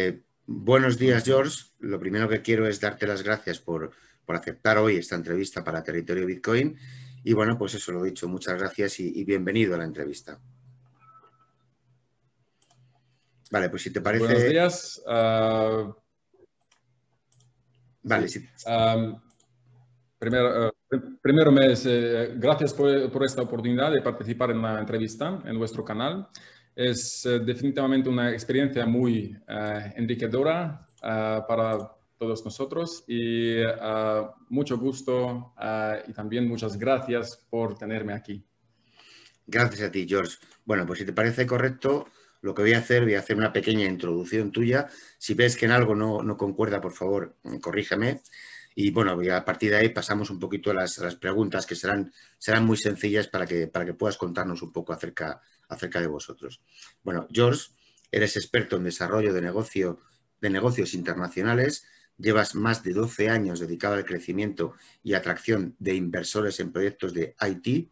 Eh, buenos días, George. Lo primero que quiero es darte las gracias por, aceptar hoy esta entrevista para Territorio Bitcoin. Y bueno, pues eso lo he dicho. Muchas gracias y, bienvenido a la entrevista. Vale, pues si te parece. Buenos días. Ah, vale, sí. primero, uh, primero me, eh, gracias por, por, esta oportunidad de participar en la entrevista en vuestro canal. Es eh, definitivamente una experiencia muy uh, enriquecedora eh, para todos nosotros y mucho gusto y también muchas gracias por tenerme aquí. Gracias a ti, George. Bueno, pues si te parece correcto, lo que voy a hacer, voy hacer una pequeña introducción tuya. Si ves que en algo no, no concuerda, por favor, corrígeme. Y bueno, a partir de ahí pasamos un poquito a las, las, preguntas que serán, serán muy sencillas para que, para que puedas contarnos un poco acerca, acerca de vosotros. Bueno, George, eres experto en desarrollo de, negocio, de negocios internacionales, llevas más de 12 años dedicado al crecimiento y atracción de inversores en proyectos de IT,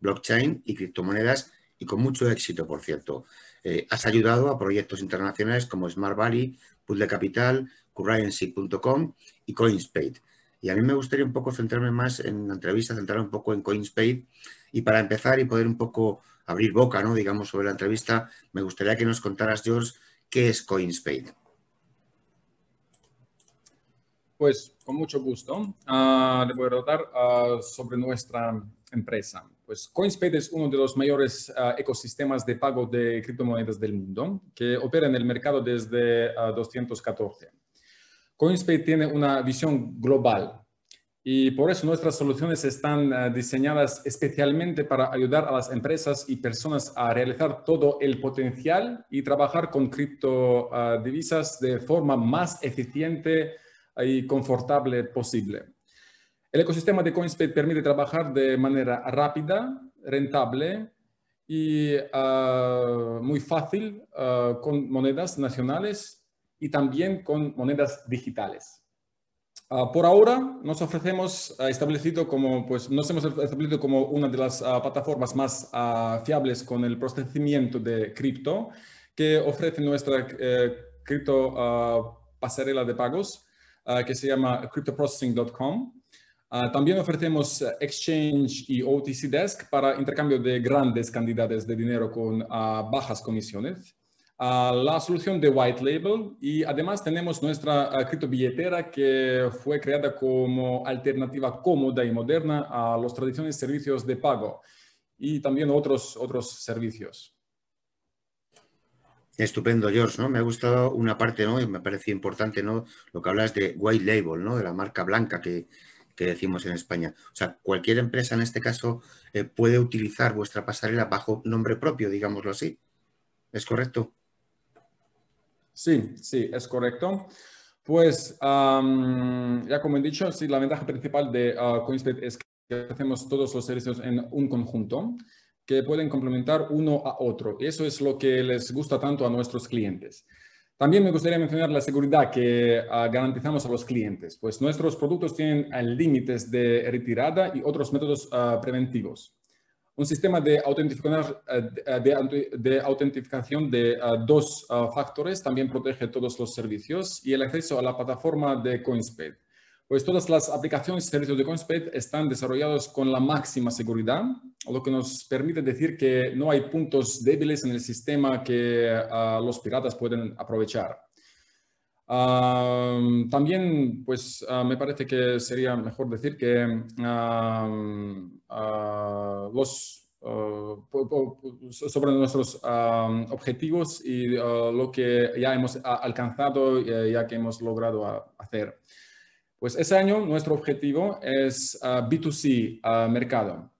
blockchain y criptomonedas y con mucho éxito, por cierto. Eh, has ayudado a proyectos internacionales como Smart Valley, de Capital, currency.com y CoinSpade. Y a mí me gustaría un poco centrarme más en la entrevista, centrar un poco en CoinSpade. Y para empezar y poder un poco abrir boca, ¿no? digamos, sobre la entrevista, me gustaría que nos contaras, George, qué es CoinSpade. Pues con mucho gusto. Uh, le voy a tratar ah, sobre nuestra empresa. Pues CoinSpade es uno de los mayores ah, ecosistemas de pago de criptomonedas del mundo que opera en el mercado desde 214. CoinSpade tiene una visión global y por eso nuestras soluciones están eh, diseñadas especialmente para ayudar a las empresas y personas a realizar todo el potencial y trabajar con criptodivisas de forma más eficiente y confortable posible. El ecosistema de CoinSpade permite trabajar de manera rápida, rentable y ah, muy fácil con monedas nacionales y también con monedas digitales. Ah, por ahora nos ofrecemos uh, establecido como, pues nos hemos establecido como una de las plataformas más fiables con el procesamiento de cripto que ofrece nuestra eh, cripto pasarela de pagos que se llama cryptoprocessing.com. también ofrecemos Exchange y OTC Desk para intercambio de grandes cantidades de dinero con bajas comisiones la solución de White Label y además tenemos nuestra criptobilletera que fue creada como alternativa cómoda y moderna a los tradicionales servicios de pago y también otros, otros servicios. Estupendo, George, ¿no? Me ha gustado una parte, ¿no? Y me parece importante, ¿no? Lo que hablas de white label, ¿no? De la marca blanca que, que decimos en España. O sea, cualquier empresa en este caso eh, puede utilizar vuestra pasarela bajo nombre propio, digámoslo así. ¿Es correcto? Sí, sí, es correcto. Pues ya como he dicho, sí, la ventaja principal de uh, es que hacemos todos los servicios en un conjunto que pueden complementar uno a otro. Eso es lo que les gusta tanto a nuestros clientes. También me gustaría mencionar la seguridad que ah, garantizamos a los clientes, pues nuestros productos tienen límites de retirada y otros métodos ah, preventivos un sistema de, eh, de, autentificación de eh, dos eh, factores también protege todos los servicios y el acceso a la plataforma de CoinSpade. Pues todas las aplicaciones y servicios de CoinSpade están desarrollados con la máxima seguridad, lo que nos permite decir que no hay puntos débiles en el sistema que los piratas pueden aprovechar también, pues ah, me parece que sería mejor decir que ah, los sobre nuestros objetivos y lo que ya hemos alcanzado, ya que hemos logrado hacer. Pues ese año nuestro objetivo es B2C mercado.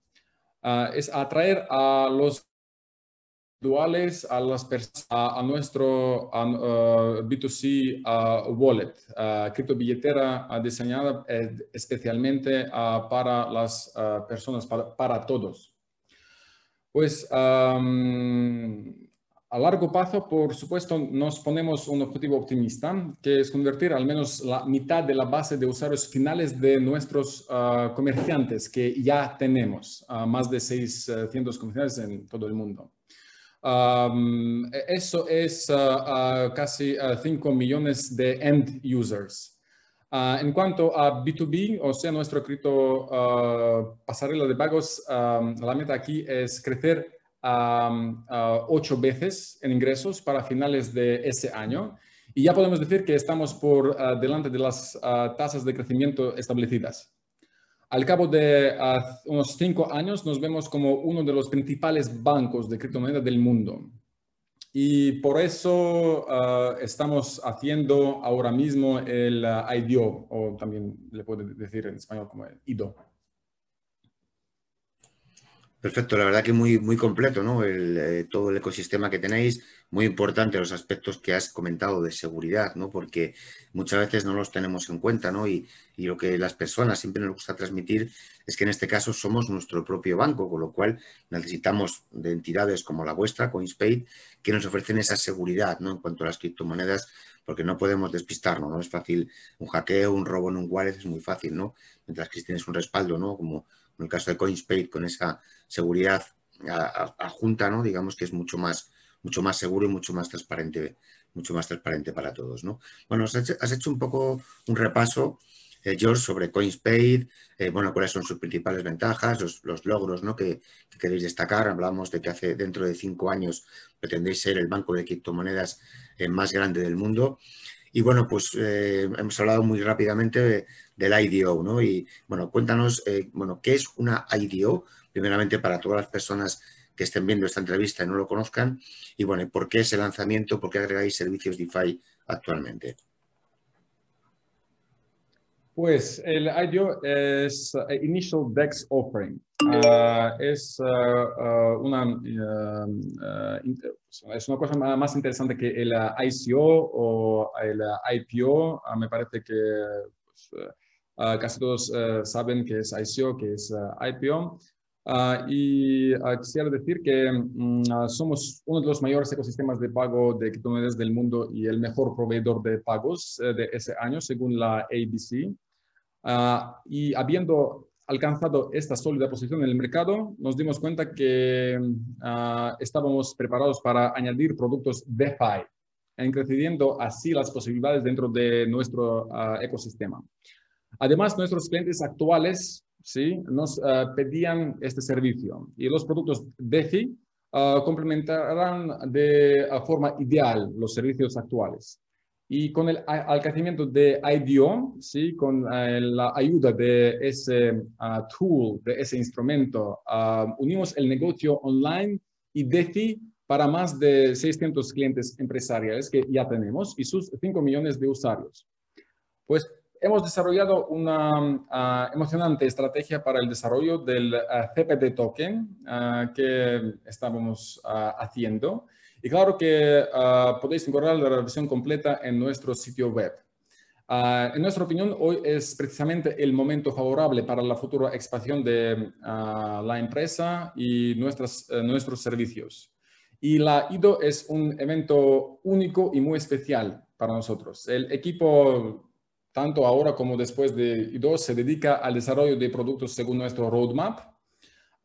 es atraer a los a las personas a, nuestro B2C wallet, cripto billetera diseñada eh, especialmente para las personas, para, todos. Pues a largo plazo, por supuesto, nos ponemos un objetivo optimista, que es convertir al menos la mitad de la base de usuarios finales de nuestros comerciantes que ya tenemos, más de 600 comerciantes en todo el mundo. E, eso es uh, casi 5 millones de end users. en cuanto a B2B, o sea, nuestro cripto pasarela de pagos, la meta aquí es crecer ocho veces en ingresos para finales de ese año. Y ya podemos decir que estamos por delante de las tasas de crecimiento establecidas. Al cabo de ah, unos cinco años nos vemos como uno de los principales bancos de criptomonedas del mundo. Y por eso ah, estamos haciendo ahora mismo el ah, IDO, o también le puedo decir en español como el IDO. Perfecto, la verdad que muy, muy completo, ¿no? Eh, todo el ecosistema que tenéis, muy importante los aspectos que has comentado de seguridad, ¿no? Porque muchas veces no los tenemos en cuenta, ¿no? Y, lo que las personas siempre nos gusta transmitir es que en este caso somos nuestro propio banco, con lo cual necesitamos de entidades como la vuestra, CoinSpade, que nos ofrecen esa seguridad, ¿no? En cuanto a las criptomonedas, porque no podemos despistarnos, ¿no? Es fácil un hackeo, un robo en un wallet, es muy fácil, ¿no? Mientras que tienes un respaldo, ¿no? Como en el caso de CoinSpade, con esa seguridad adjunta, ¿no? Digamos que es mucho más, mucho más seguro y mucho más transparente, mucho más transparente para todos, ¿no? Bueno, has hecho, un poco un repaso, eh, George, sobre CoinSpade, eh, bueno, cuáles son sus principales ventajas, los, logros, ¿no? Que, queréis destacar. Hablamos de que hace dentro de cinco años pretendéis ser el banco de criptomonedas eh, más grande del mundo. Y bueno, pues hemos hablado muy rápidamente del IDO, ¿no? Y bueno, cuéntanos, eh, bueno, ¿qué es una IDO? Primeramente para todas las personas que estén viendo esta entrevista y no lo conozcan. Y bueno, ¿por qué ese lanzamiento? ¿Por qué agregáis servicios DeFi actualmente? Pues el IDO es eh, Initial DEX Offering. Ah, es uh, una, es una cosa más interesante que el ICO o el IPO. Me parece que pues, casi todos eh, saben que es ICO, que es eh, IPO. Y quisiera decir que mm, somos uno de los mayores ecosistemas de pago de criptomonedas del mundo y el mejor proveedor de pagos eh, de ese año, según la ABC. Y habiendo alcanzado esta sólida posición en el mercado, nos dimos cuenta que estábamos preparados para añadir productos DeFi, creciendo así las posibilidades dentro de nuestro ecosistema. Además, nuestros clientes actuales ¿sí? nos pedían este servicio y los productos DeFi uh, complementarán de forma ideal los servicios actuales. Y con el crecimiento de IDO, ¿sí? con eh, la ayuda de ese tool, de ese instrumento, unimos el negocio online y DeFi para más de 600 clientes empresariales que ya tenemos y sus 5 millones de usuarios. Pues hemos desarrollado una ah, emocionante estrategia para el desarrollo del ah, CPT token ah, que estábamos haciendo. Y claro que podéis encontrar la versión completa en nuestro sitio web. en nuestra opinión, hoy es precisamente el momento favorable para la futura expansión de la empresa y nuestras, eh, nuestros servicios. Y la IDO es un evento único y muy especial para nosotros. El equipo tanto ahora como después de I2, se dedica al desarrollo de productos según nuestro roadmap,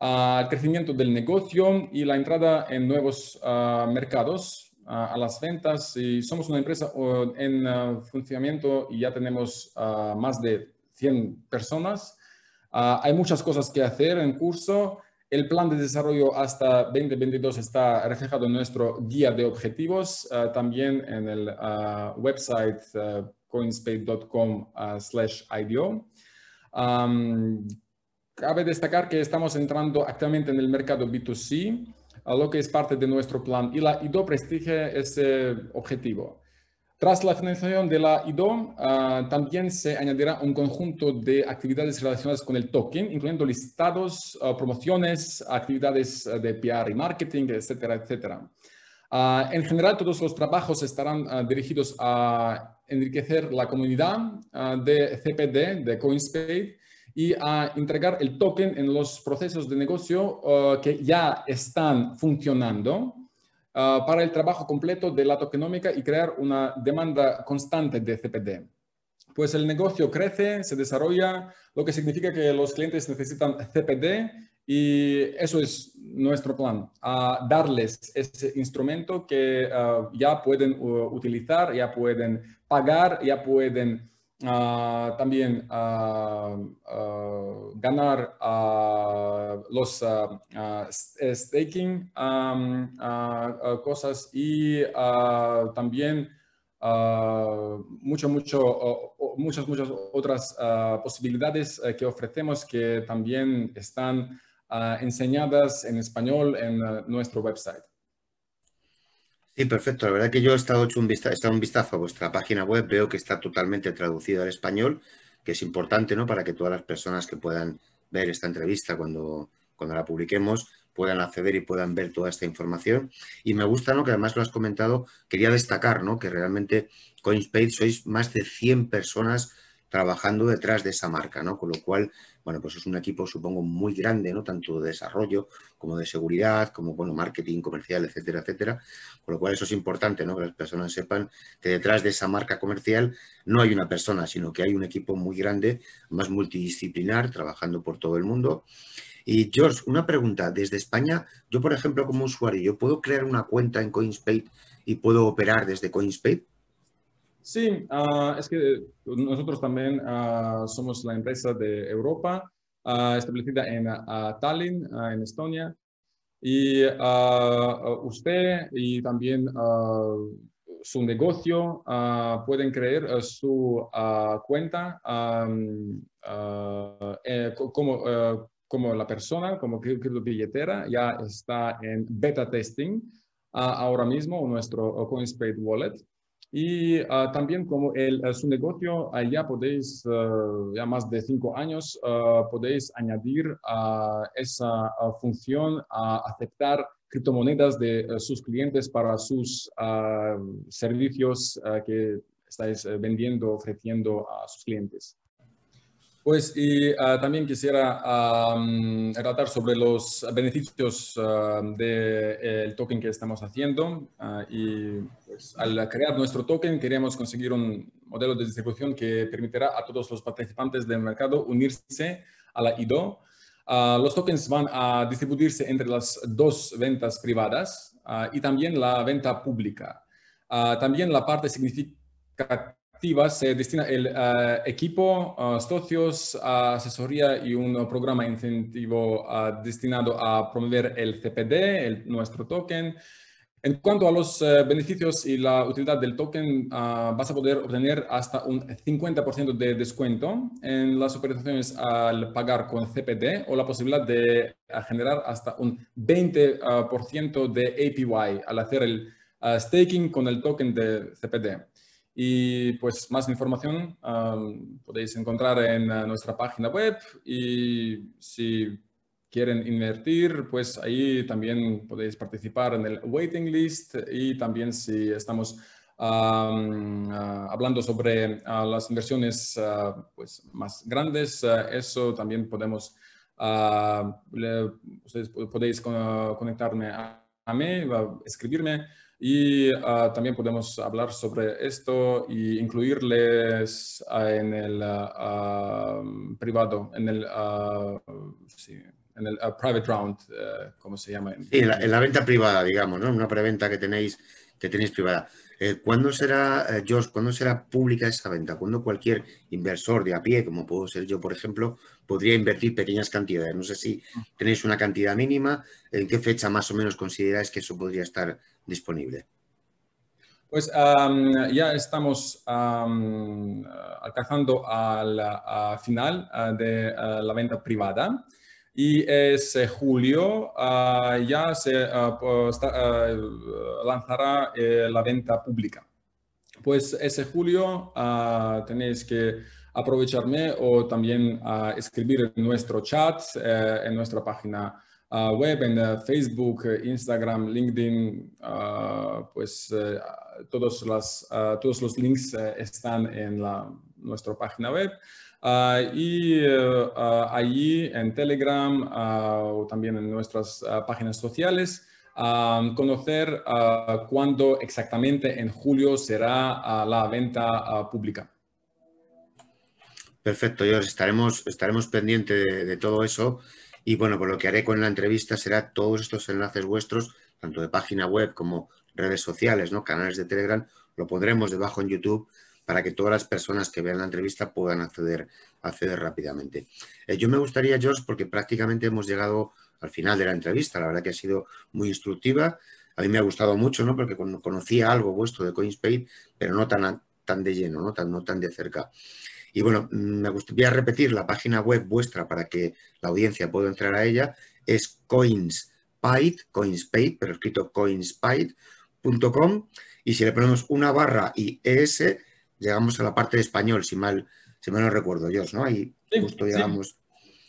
al crecimiento del negocio y la entrada en nuevos ah, mercados, a las ventas. Y somos una empresa en ah, funcionamiento y ya tenemos ah, más de 100 personas. hay muchas cosas que hacer en curso. El plan de desarrollo hasta 2022 está reflejado en nuestro guía de objetivos, también en el website coinspade.com uh, slash IDO. Cabe destacar que estamos entrando actualmente en el mercado B2C, a lo que es parte de nuestro plan y la IDO prestigia ese objetivo. Tras la finalización de la IDO, ah, también se añadirá un conjunto de actividades relacionadas con el token, incluyendo listados, ah, promociones, actividades ah, de PR y marketing, etcétera, etcétera. en general, todos los trabajos estarán dirigidos a enriquecer la comunidad de CPD, de CoinSpade, y a entregar el token en los procesos de negocio que ya están funcionando Ah, para el trabajo completo de la tokenómica y crear una demanda constante de CPD. Pues el negocio crece, se desarrolla, lo que significa que los clientes necesitan CPD y eso es nuestro plan, darles ese instrumento que ah, ya pueden utilizar, ya pueden pagar, ya pueden Ah, también uh, ganar los staking cosas y también mucho, mucho, muchas, muchas otras posibilidades eh, que ofrecemos que también están enseñadas en español en nuestro website. Sí, perfecto. La verdad que yo he estado hecho un vistazo, un vistazo a vuestra página web, veo que está totalmente traducido al español, que es importante, ¿no? Para que todas las personas que puedan ver esta entrevista cuando, cuando la publiquemos puedan acceder y puedan ver toda esta información. Y me gusta, ¿no? Que además lo has comentado, quería destacar, ¿no? Que realmente CoinSpace sois más de 100 personas trabajando detrás de esa marca, ¿no? Con lo cual, bueno, pues es un equipo, supongo, muy grande, ¿no? Tanto de desarrollo como de seguridad, como, bueno, marketing, comercial, etcétera, etcétera. Con lo cual eso es importante, ¿no? Que las personas sepan que detrás de esa marca comercial no hay una persona, sino que hay un equipo muy grande, más multidisciplinar, trabajando por todo el mundo. Y George, una pregunta. Desde España, yo, por ejemplo, como usuario, ¿yo puedo crear una cuenta en CoinSpade y puedo operar desde CoinSpade? Sí, ah, es que nosotros también ah, somos la empresa de Europa, ah, establecida en Tallinn, en Estonia. Y usted y también su negocio pueden crear su cuenta eh, como, como la persona, como billetera, ya está en beta testing ahora mismo nuestro CoinSpade Wallet. Y ah, también como el, eh, su negocio, ya podéis, ah, ya más de cinco años, ah, podéis añadir esa función a aceptar criptomonedas de eh, sus clientes para sus servicios que estáis eh, vendiendo, ofreciendo a sus clientes. Pues y ah, también quisiera tratar sobre los beneficios del token que estamos haciendo. Ah, y pues, al crear nuestro token queremos conseguir un modelo de distribución que permitirá a todos los participantes del mercado unirse a la IDO. Ah, los tokens van a distribuirse entre las dos ventas privadas y también la venta pública. también la parte significativa se destina el eh, equipo, socios, asesoría y un programa incentivo destinado a promover el CPD, nuestro token. En cuanto a los eh, beneficios y la utilidad del token, vas a poder obtener hasta un 50% de descuento en las operaciones al pagar con CPD o la posibilidad de generar hasta un 20% de APY al hacer el staking con el token de CPD. Y pues más información podéis encontrar en eh, nuestra página web. Y si quieren invertir, pues ahí también podéis participar en el waiting list. Y también si estamos ah, hablando sobre ah, las inversiones ah, pues más grandes, eso también podemos, ustedes podéis conectarme a, a mí, escribirme y ah, también podemos hablar sobre esto e incluirles ah, en el ah, privado, en el, en el private round, eh, ¿cómo se llama? Sí, en la, venta privada, digamos, ¿no? Una preventa que tenéis, que tenéis privada. Eh, ¿Cuándo será, eh, George, cuándo será pública esa venta? ¿Cuándo cualquier inversor de a pie, como puedo ser yo, por ejemplo, podría invertir pequeñas cantidades? No sé si tenéis una cantidad mínima, ¿en qué fecha más o menos consideráis que eso podría estar disponible? Pues ya estamos alcanzando al final de la venta privada y es eh, julio ya se lanzará eh, la venta pública. Pues ese julio tenéis que aprovecharme o también escribir en nuestro chat, eh, en nuestra página web, en Facebook, Instagram, LinkedIn, pues todos, las, ah, todos los links eh, están en la, nuestra página web. Ah, y eh, ah, allí en Telegram o también en nuestras páginas sociales, conocer cuándo exactamente en julio será la venta pública. Perfecto, George. Estaremos, estaremos pendientes de, todo eso. Y bueno, pues lo que haré con la entrevista será todos estos enlaces vuestros, tanto de página web como redes sociales, ¿no? canales de Telegram, lo pondremos debajo en YouTube para que todas las personas que vean la entrevista puedan acceder, acceder rápidamente. Eh, yo me gustaría, George, porque prácticamente hemos llegado al final de la entrevista, la verdad que ha sido muy instructiva, a mí me ha gustado mucho, ¿no? porque conocía algo vuestro de CoinSpace, pero no tan, tan de lleno, ¿no? Tan, no tan de cerca. Y bueno, me gustaría repetir la página web vuestra para que la audiencia pueda entrar a ella, es CoinSpite, CoinSpite, pero escrito CoinSpite, .com y si le ponemos una barra y ES, llegamos a la parte de español, si mal, si mal no recuerdo yo, ¿no? Ahí justo llegamos.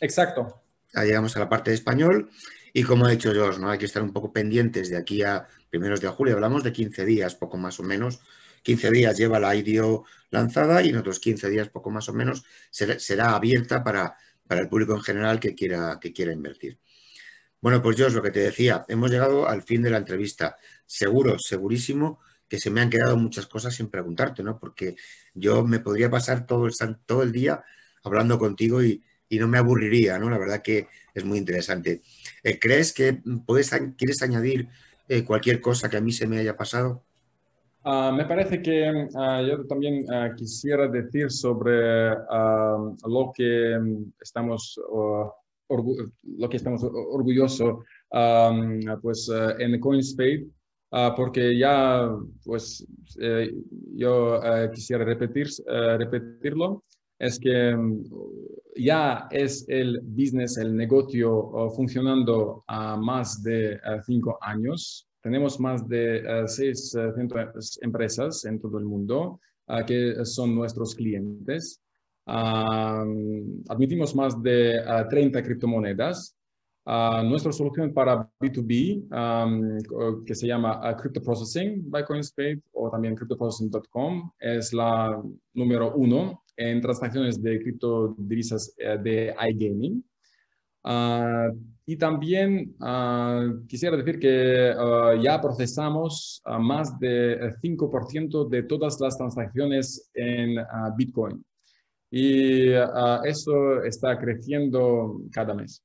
Exacto. Ahí llegamos a la parte de español y como ha dicho Josh, ¿no? Hay que estar un poco pendientes de aquí a primeros de julio, hablamos de 15 días, poco más o menos. 15 días lleva la IDO lanzada y en otros 15 días, poco más o menos, será, abierta para, para el público en general que quiera, que quiera invertir. Bueno, pues yo es lo que te decía, hemos llegado al fin de la entrevista. Seguro, segurísimo que se me han quedado muchas cosas sin preguntarte, ¿no? Porque yo me podría pasar todo el, todo el día hablando contigo y, no me aburriría, ¿no? La verdad que es muy interesante. Eh, ¿Crees que puedes, quieres añadir eh, cualquier cosa que a mí se me haya pasado? Ah, me parece que ah, yo también ah, quisiera decir sobre lo que mm, estamos lo que estamos orgullosos pues, en CoinSpace, porque ya, pues, eh, yo quisiera repetir, repetirlo, es que mm, ya es el business, el negocio funcionando a más de cinco años. Tenemos más de 600 empresas en todo el mundo que son nuestros clientes admitimos más de 30 criptomonedas. nuestra solución para B2B, que se llama Crypto Processing by CoinSpace o también cryptoprocessing.com, es la número uno en transacciones de criptodivisas eh, de iGaming. Y también quisiera decir que ya procesamos más de 5% de todas las transacciones en Bitcoin y ah, eso está creciendo cada mes.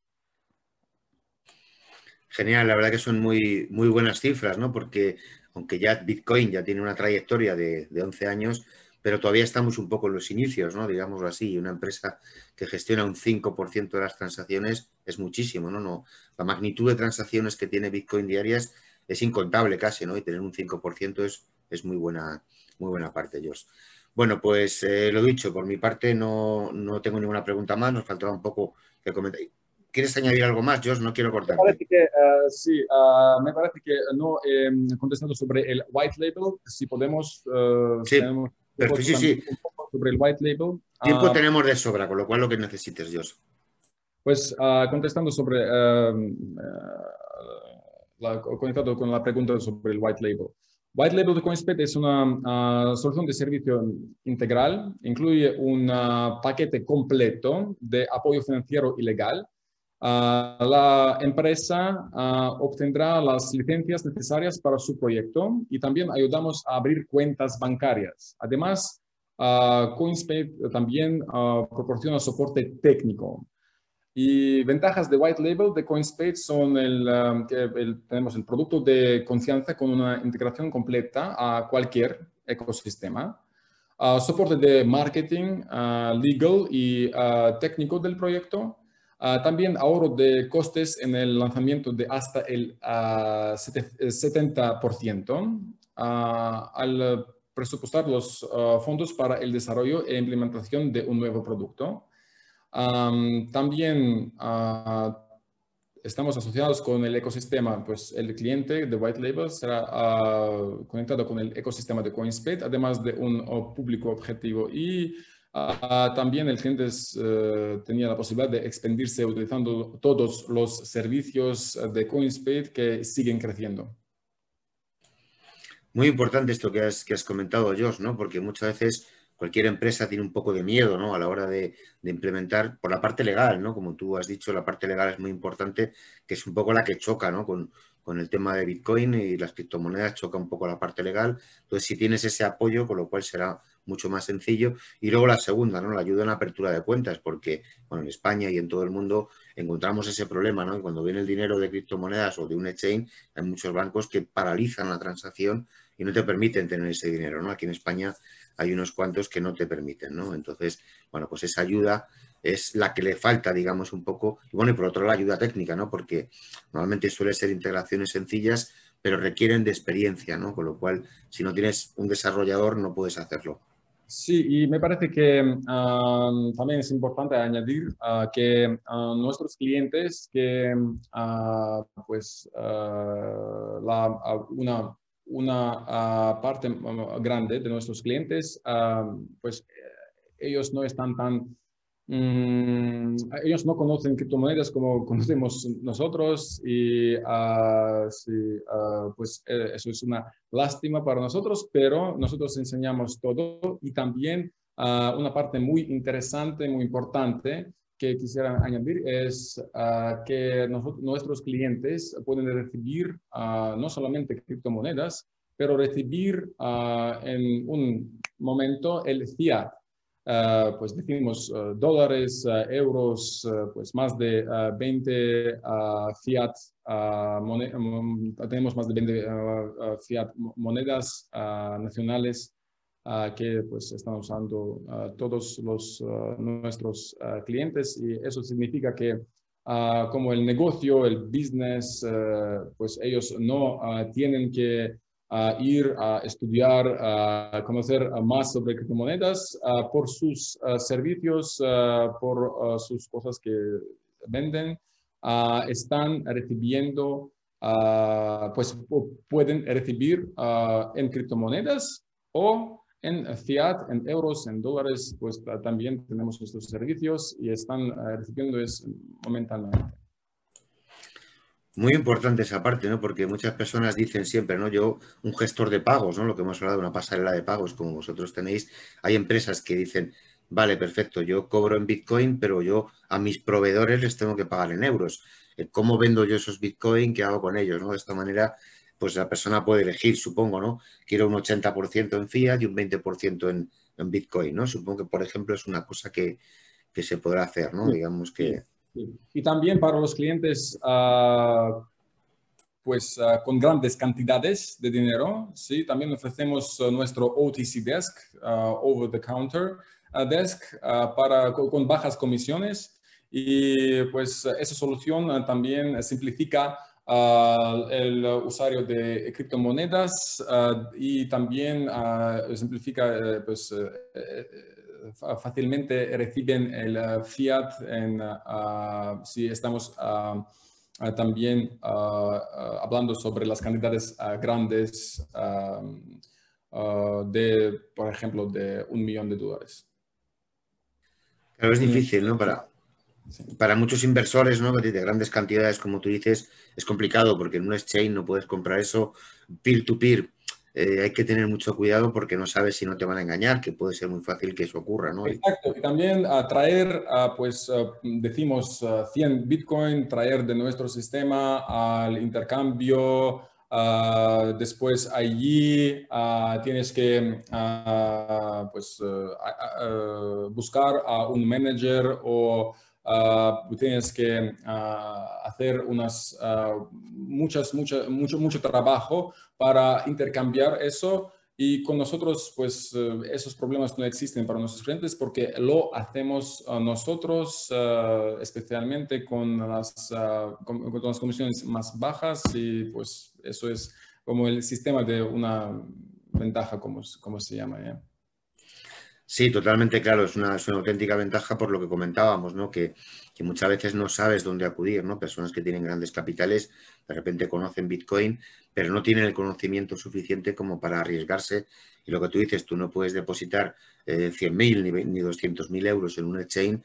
Genial, la verdad que son muy, muy buenas cifras, ¿no? Porque aunque ya Bitcoin ya tiene una trayectoria de, de 11 años, pero todavía estamos un poco en los inicios, ¿no? Digámoslo así. Una empresa que gestiona un 5% de las transacciones es muchísimo, ¿no? ¿no? La magnitud de transacciones que tiene Bitcoin diarias es incontable casi, ¿no? Y tener un 5% es, es muy, buena, muy buena parte, Josh. Bueno, pues eh, lo dicho, por mi parte no, tengo ninguna pregunta más, nos faltaba un poco que comentar. ¿Quieres añadir algo más, Josh? No quiero cortar. Eh, sí, ah, me parece que no he em, contestado sobre el white label. Si podemos... Uh, sí, sí, sí. sobre el white label. Tiempo ah, tenemos de sobra, con lo cual lo que necesites, Josh. Pues contestando sobre... Em, la, conectado con la pregunta sobre el white label. White Label de CoinSpec es una ah, solución de servicio integral, incluye un ah, paquete completo de apoyo financiero y legal. Ah, la empresa obtendrá las licencias necesarias para su proyecto y también ayudamos a abrir cuentas bancarias. Además, CoinSpec también proporciona soporte técnico. Y ventajas de White Label de CoinSpace son um, el, tenemos el producto de confianza con una integración completa a cualquier ecosistema, uh, soporte de marketing, uh, legal y uh, técnico del proyecto, también ahorro de costes en el lanzamiento de hasta el 70%, al presupuestar los fondos para el desarrollo e implementación de un nuevo producto. también estamos asociados con el ecosistema, pues el cliente de White Label será conectado con el ecosistema de CoinSpate, además de un público objetivo y Ah, también el cliente eh, tenía la posibilidad de expandirse utilizando todos los servicios de CoinSpade que siguen creciendo. Muy importante esto que has, que has comentado, Josh, ¿no? porque muchas veces cualquier empresa tiene un poco de miedo ¿no? a la hora de, de, implementar por la parte legal, ¿no? como tú has dicho, la parte legal es muy importante, que es un poco la que choca ¿no? con, con el tema de Bitcoin y las criptomonedas choca un poco la parte legal. Entonces, si tienes ese apoyo, con lo cual será mucho más sencillo. Y luego la segunda, ¿no? La ayuda en la apertura de cuentas, porque, bueno, en España y en todo el mundo encontramos ese problema, ¿no? cuando viene el dinero de criptomonedas o de un exchange, hay muchos bancos que paralizan la transacción y no te permiten tener ese dinero, ¿no? Aquí en España hay unos cuantos que no te permiten, ¿no? Entonces, bueno, pues esa ayuda es la que le falta, digamos, un poco. Y bueno, y por otro lado, la ayuda técnica, ¿no? Porque normalmente suele ser integraciones sencillas, pero requieren de experiencia, ¿no? Con lo cual, si no tienes un desarrollador, no puedes hacerlo. Sí, y me parece que también es importante añadir ah, que ah, nuestros clientes, que uh, pues la, una, una parte grande de nuestros clientes, pues ellos no están tan Mm, ellos no conocen criptomonedas como conocemos nosotros y uh, sí, uh, pues eh, eso es una lástima para nosotros, pero nosotros enseñamos todo y también uh, una parte muy interesante, muy importante que quisiera añadir es que nosotros, nuestros clientes pueden recibir no solamente criptomonedas, pero recibir en un momento el fiat Ah, pues decimos ah, dólares, ah, euros, pues más de 20 fiat, mm, tenemos más de 20 fiat monedas nacionales que pues están usando todos los nuestros clientes. Y eso significa que como el negocio, el business, pues ellos no tienen que a ir a estudiar, a conocer más sobre criptomonedas por sus servicios, por sus cosas que venden, están recibiendo, pues pueden recibir en criptomonedas o en fiat, en euros, en dólares, pues también tenemos estos servicios y están recibiendo es momentáneamente. Muy importante esa parte, ¿no? Porque muchas personas dicen siempre, ¿no? Yo, un gestor de pagos, ¿no? Lo que hemos hablado de una pasarela de pagos, como vosotros tenéis, hay empresas que dicen, vale, perfecto, yo cobro en Bitcoin, pero yo a mis proveedores les tengo que pagar en euros. Eh, ¿Cómo vendo yo esos Bitcoin? ¿Qué hago con ellos? ¿no? De esta manera, pues la persona puede elegir, supongo, ¿no? Quiero un 80% en fiat y un 20% en, en, Bitcoin, ¿no? Supongo que, por ejemplo, es una cosa que, que se podrá hacer, ¿no? Digamos que... Y también para los clientes ah, pues ah, con grandes cantidades de dinero, ¿sí? también ofrecemos ah, nuestro OTC Desk, Over the Counter Desk, para, con, bajas comisiones y pues esa solución también simplifica el usuario de criptomonedas y también simplifica eh, pues, eh, eh, fácilmente reciben el eh, fiat en, ah, si estamos ah, ah, también hablando sobre las cantidades grandes de, por ejemplo, de un millón de dólares. Claro, es difícil, ¿no? Para, para muchos inversores, ¿no? De grandes cantidades, como tú dices, es complicado porque en un exchange no puedes comprar eso peer to -peer eh, hay que tener mucho cuidado porque no sabes si no te van a engañar, que puede ser muy fácil que eso ocurra, ¿no? Exacto, y también a traer, pues decimos 100 Bitcoin, traer de nuestro sistema al intercambio, después allí tienes que pues, buscar a un manager o tienes que hacer unas, muchas, mucho, mucho trabajo para intercambiar eso y con nosotros, pues eh, esos problemas no existen para nuestros clientes porque lo hacemos nosotros, especialmente con las, con, las comisiones más bajas y pues eso es como el sistema de una ventaja, como, como se llama. ¿eh? Sí, totalmente claro, es una, auténtica ventaja por lo que comentábamos, ¿no? Que, muchas veces no sabes dónde acudir, ¿no? Personas que tienen grandes capitales, de repente conocen Bitcoin, pero no tienen el conocimiento suficiente como para arriesgarse. Y lo que tú dices, tú no puedes depositar eh, 100.000 ni, ni 200.000 euros en un exchange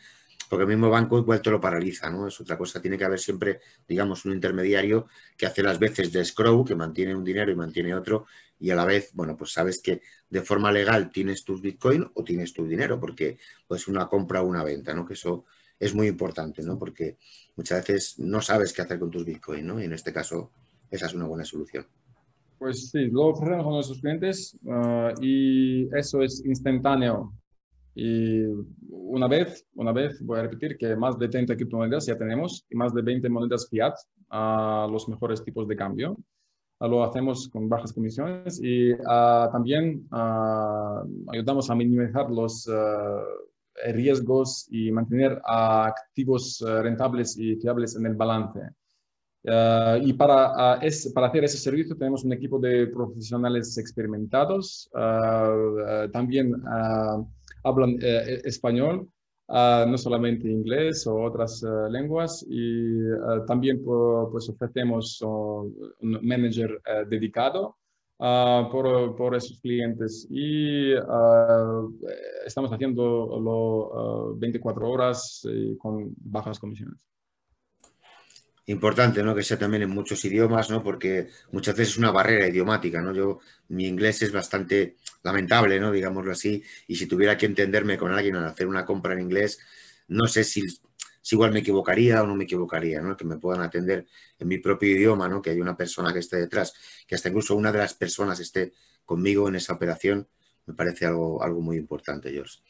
porque el mismo banco igual te lo paraliza, ¿no? Es otra cosa, tiene que haber siempre, digamos, un intermediario que hace las veces de escrow, que mantiene un dinero y mantiene otro, y a la vez, bueno, pues sabes que de forma legal tienes tus bitcoin o tienes tu dinero, porque pues una compra o una venta, ¿no? Que eso es muy importante, ¿no? Porque muchas veces no sabes qué hacer con tus bitcoin, ¿no? Y en este caso, esa es una buena solución. Pues sí, lo ofrecemos a nuestros clientes ah, y eso es instantáneo. Y una vez, una vez, voy a repetir que más de 30 criptomonedas ya tenemos y más de 20 monedas fiat a los mejores tipos de cambio. Ah, lo hacemos con bajas comisiones y ah, también ah, ayudamos a minimizar los riesgos y mantener activos rentables y fiables en el balance. y para, es, para hacer ese servicio tenemos un equipo de profesionales experimentados. también hablan eh, español, ah, no solamente inglés o otras eh, lenguas, y ah, también pues, ofrecemos un manager eh, dedicado ah, por, por, esos clientes y estamos haciendo 24 horas con bajas comisiones. Importante, ¿no? Que sea también en muchos idiomas, ¿no? Porque muchas veces es una barrera idiomática, ¿no? Yo, mi inglés es bastante lamentable, ¿no? Digámoslo así, y si tuviera que entenderme con alguien al hacer una compra en inglés, no sé si, igual me equivocaría o no me equivocaría, ¿no? Que me puedan atender en mi propio idioma, ¿no? Que hay una persona que esté detrás, que hasta incluso una de las personas esté conmigo en esa operación, me parece algo, algo muy importante, George.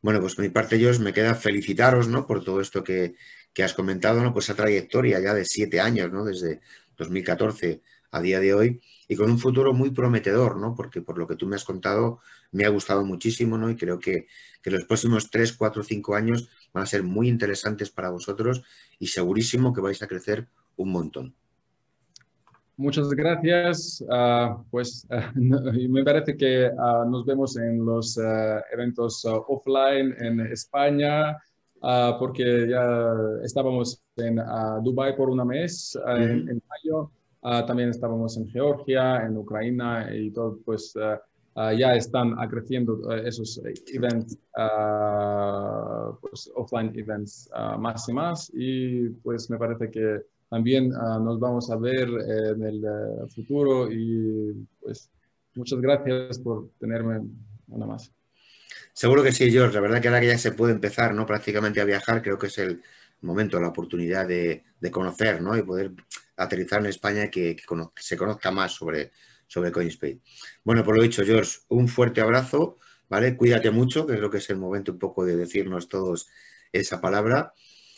Bueno, pues por mi parte, George, me queda felicitaros, ¿no? Por todo esto que, que has comentado, ¿no? Pues esa trayectoria ya de siete años, ¿no? Desde 2014 a día de hoy y con un futuro muy prometedor, ¿no? Porque por lo que tú me has contado me ha gustado muchísimo, ¿no? Y creo que, que los próximos tres, cuatro, cinco años van a ser muy interesantes para vosotros y segurísimo que vais a crecer un montón. Muchas gracias. Ah, pues me parece que ah, nos vemos en los ah, eventos offline en España, Ah, porque ya estábamos en uh, Dubái por un mes ah, en, mayo, también estábamos en Georgia, en Ucrania y todo, pues ya están creciendo esos events, pues offline events más y más. Y pues me parece que también nos vamos a ver en el futuro. Y pues muchas gracias por tenerme una más. Seguro que sí, George. La verdad que ahora que ya se puede empezar ¿no? prácticamente a viajar, creo que es el momento, la oportunidad de, conocer ¿no? y poder aterrizar en España y que, se conozca más sobre, sobre CoinSpace. Bueno, por lo dicho, George, un fuerte abrazo, ¿vale? Cuídate mucho, que creo que es el momento un poco de decirnos todos esa palabra.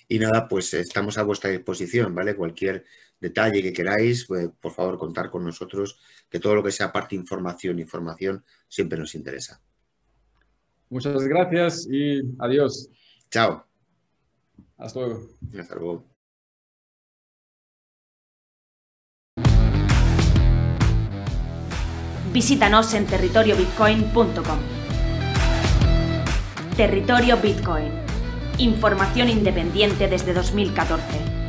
Y nada, pues estamos a vuestra disposición, ¿vale? Cualquier detalle que queráis, pues, por favor, contar con nosotros, que todo lo que sea parte información, información, siempre nos interesa. Muchas gracias y adiós. Chao. Hasta luego. Hasta luego. Visítanos en territoriobitcoin.com. Territorio Bitcoin. Información independiente desde 2014.